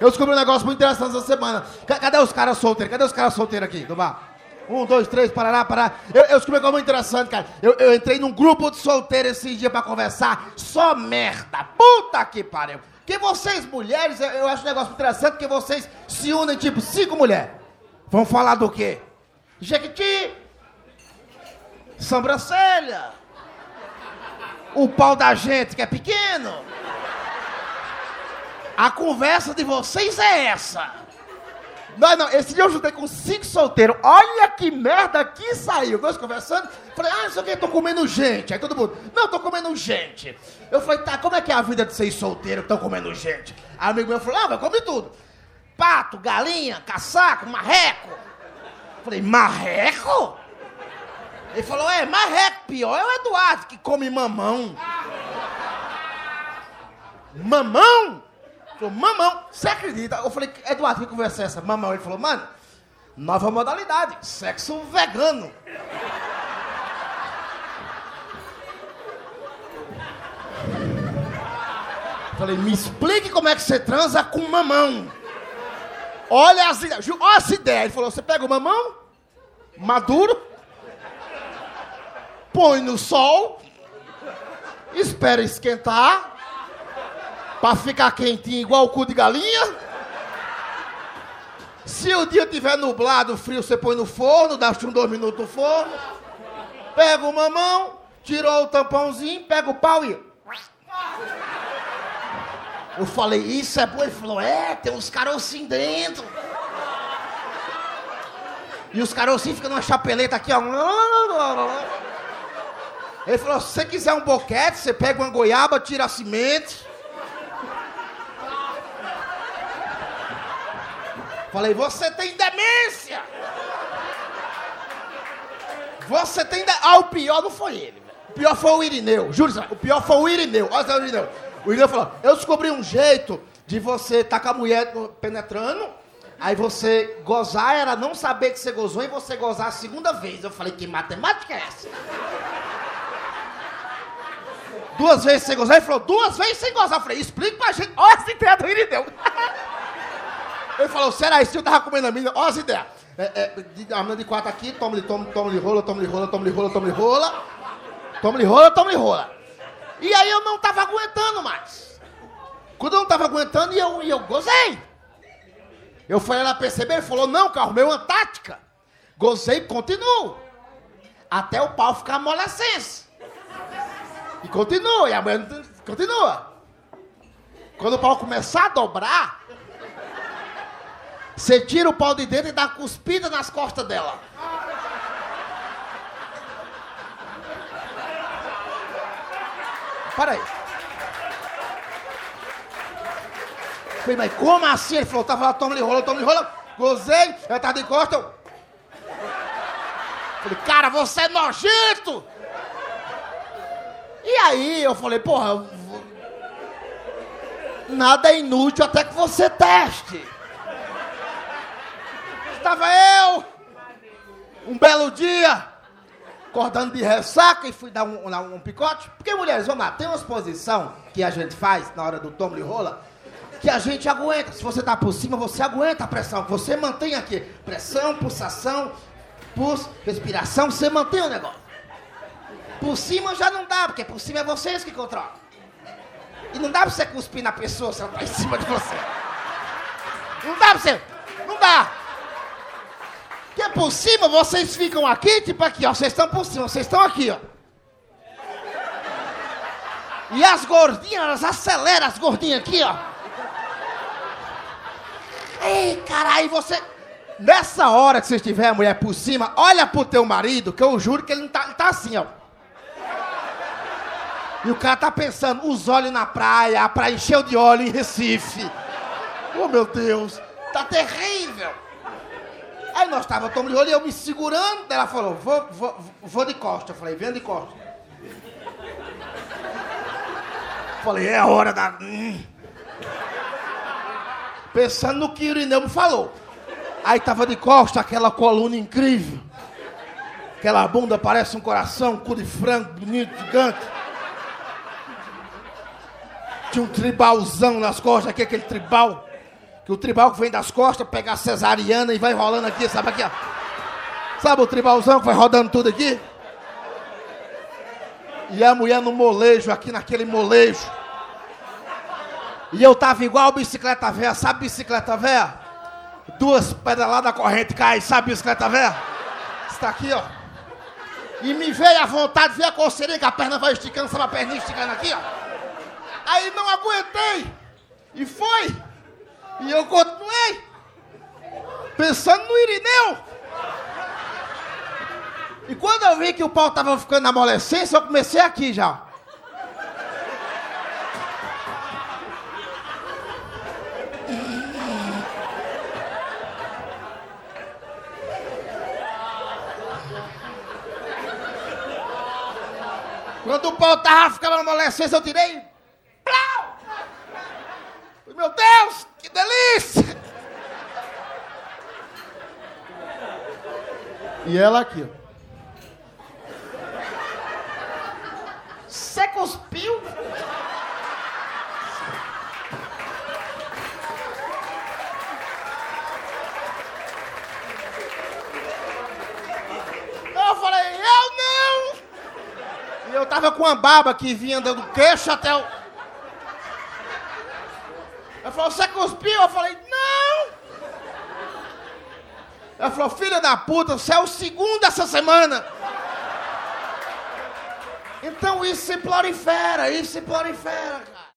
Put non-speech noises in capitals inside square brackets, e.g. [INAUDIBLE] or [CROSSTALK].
Eu descobri um negócio muito interessante essa semana. Cadê os caras solteiros? Cadê os caras solteiros aqui do bar? Um, dois, três, parará, parará. Eu, eu descobri algo muito interessante, cara. Eu, eu entrei num grupo de solteiros esses dias pra conversar. Só merda. Puta que pariu. Que vocês, mulheres, eu, eu acho um negócio interessante porque vocês se unem, tipo, cinco mulheres. Vão falar do quê? Jequiti. Sobrancelha. O pau da gente que é pequeno. A conversa de vocês é essa. Não, não, esse dia eu juntei com cinco solteiros. Olha que merda que saiu. Nós conversando, falei, ah, isso aqui, tô comendo gente. Aí todo mundo, não, tô comendo gente. Eu falei, tá, como é que é a vida de seis solteiros que estão comendo gente? Aí amigo meu falou, ah, vai comer tudo. Pato, galinha, caçaco, marreco. Eu falei, marreco? Ele falou, é, marreco, pior é o Eduardo que come mamão. Mamão? Falou, mamão, você acredita? Eu falei, Eduardo, que conversa é essa? Mamão. Ele falou, mano, nova modalidade, sexo vegano. Falei, me explique como é que você transa com mamão. Olha as ideias. Olha essa ideia. Ele falou, você pega o mamão, maduro, põe no sol, espera esquentar, Pra ficar quentinho igual o cu de galinha. Se o dia tiver nublado, frio, você põe no forno, dá um dois minutos no forno. Pega o mamão, tirou o tampãozinho, pega o pau e. Eu falei, isso é bom. Ele falou, é, tem uns carocinhos dentro. E os carocinhos ficam numa chapeleta aqui, ó. Ele falou, se você quiser um boquete, você pega uma goiaba, tira a semente Falei, você tem demência! Você tem. De... Ah, o pior não foi ele. O pior foi o Irineu. Juro, o pior foi o Irineu. Olha o Irineu. O Irineu falou: Eu descobri um jeito de você estar tá com a mulher penetrando, aí você gozar, era não saber que você gozou e você gozar a segunda vez. Eu falei: Que matemática é essa? Duas vezes sem gozar? Ele falou: Duas vezes sem gozar. Eu falei: Explica pra gente. Olha essa ideia do Irineu. [LAUGHS] Ele falou, será isso? Eu tava comendo a menina, olha as ideias. É, é, a menina de quatro aqui, toma-lhe, toma-lhe, toma-lhe rola, toma-lhe rola, toma-lhe rola, toma-lhe rola. Toma-lhe rola, toma-lhe rola. E aí eu não tava aguentando mais. Quando eu não tava aguentando, e eu, eu gozei. Eu fui lá perceber, ele falou, não, carro, meu uma tática. Gozei e continuo. Até o pau ficar molecense. E continua, e a mulher continua. Quando o pau começar a dobrar, você tira o pau de dentro e dá cuspida nas costas dela. Para aí. Falei, mas como assim? Ele falou, tava lá, toma-lhe rola, toma-lhe rola. Gozei, ela tava de costa. Eu... Falei, cara, você é nojento! E aí eu falei, porra, nada é inútil até que você teste estava eu, um belo dia, acordando de ressaca e fui dar um, um, um picote. Porque, mulheres, vamos lá, tem uma exposição que a gente faz na hora do tomo e rola, que a gente aguenta. Se você tá por cima, você aguenta a pressão. Você mantém aqui pressão, pulsação, pulso, respiração, você mantém o negócio. Por cima já não dá, porque por cima é vocês que controlam. E não dá pra você cuspir na pessoa se ela tá em cima de você. Não dá pra você. Não dá. Por cima, vocês ficam aqui, tipo aqui, ó. Vocês estão por cima, vocês estão aqui, ó. E as gordinhas, elas aceleram as gordinhas aqui, ó. Ei, caralho, você. Nessa hora que você estiver a mulher por cima, olha pro teu marido, que eu juro que ele não tá, ele tá assim, ó. E o cara tá pensando, os olhos na praia, a praia encheu de óleo em Recife. Oh, meu Deus, tá terrível. Aí nós estávamos tomando olho e eu me segurando. Ela falou, vou, vou, vou de costa. Eu falei, vem de costa. Falei, é a hora da. Hum. Pensando no que o Irineu me falou. Aí tava de costa, aquela coluna incrível. Aquela bunda parece um coração, cu de frango, bonito, gigante. Tinha um tribalzão nas costas aqui, aquele tribal. Que o tribal que vem das costas, pega a cesariana e vai rolando aqui, sabe aqui, ó. Sabe o tribalzão que vai rodando tudo aqui? E a mulher no molejo, aqui naquele molejo. E eu tava igual bicicleta véia, sabe bicicleta véia? Duas pedaladas da corrente cai, sabe bicicleta véia? Está aqui, ó. E me veio a vontade, veio a coceirinha, que a perna vai esticando, sabe a perninha esticando aqui, ó. Aí não aguentei. E foi. E eu continuei. Pensando no Irineu. E quando eu vi que o pau tava ficando na amolescência, eu comecei aqui já. Quando o pau tava ficando na amolescência, eu tirei. Plau! Meu Deus, que delícia! E ela aqui, ó. Você cuspiu? Eu falei, eu não! E eu tava com uma baba que vinha dando queixo até o. Ela falou, você cuspiu? Eu falei! Ela falou, filha da puta, você é o segundo essa semana! Então isso se prolifera, isso se prolifera, cara.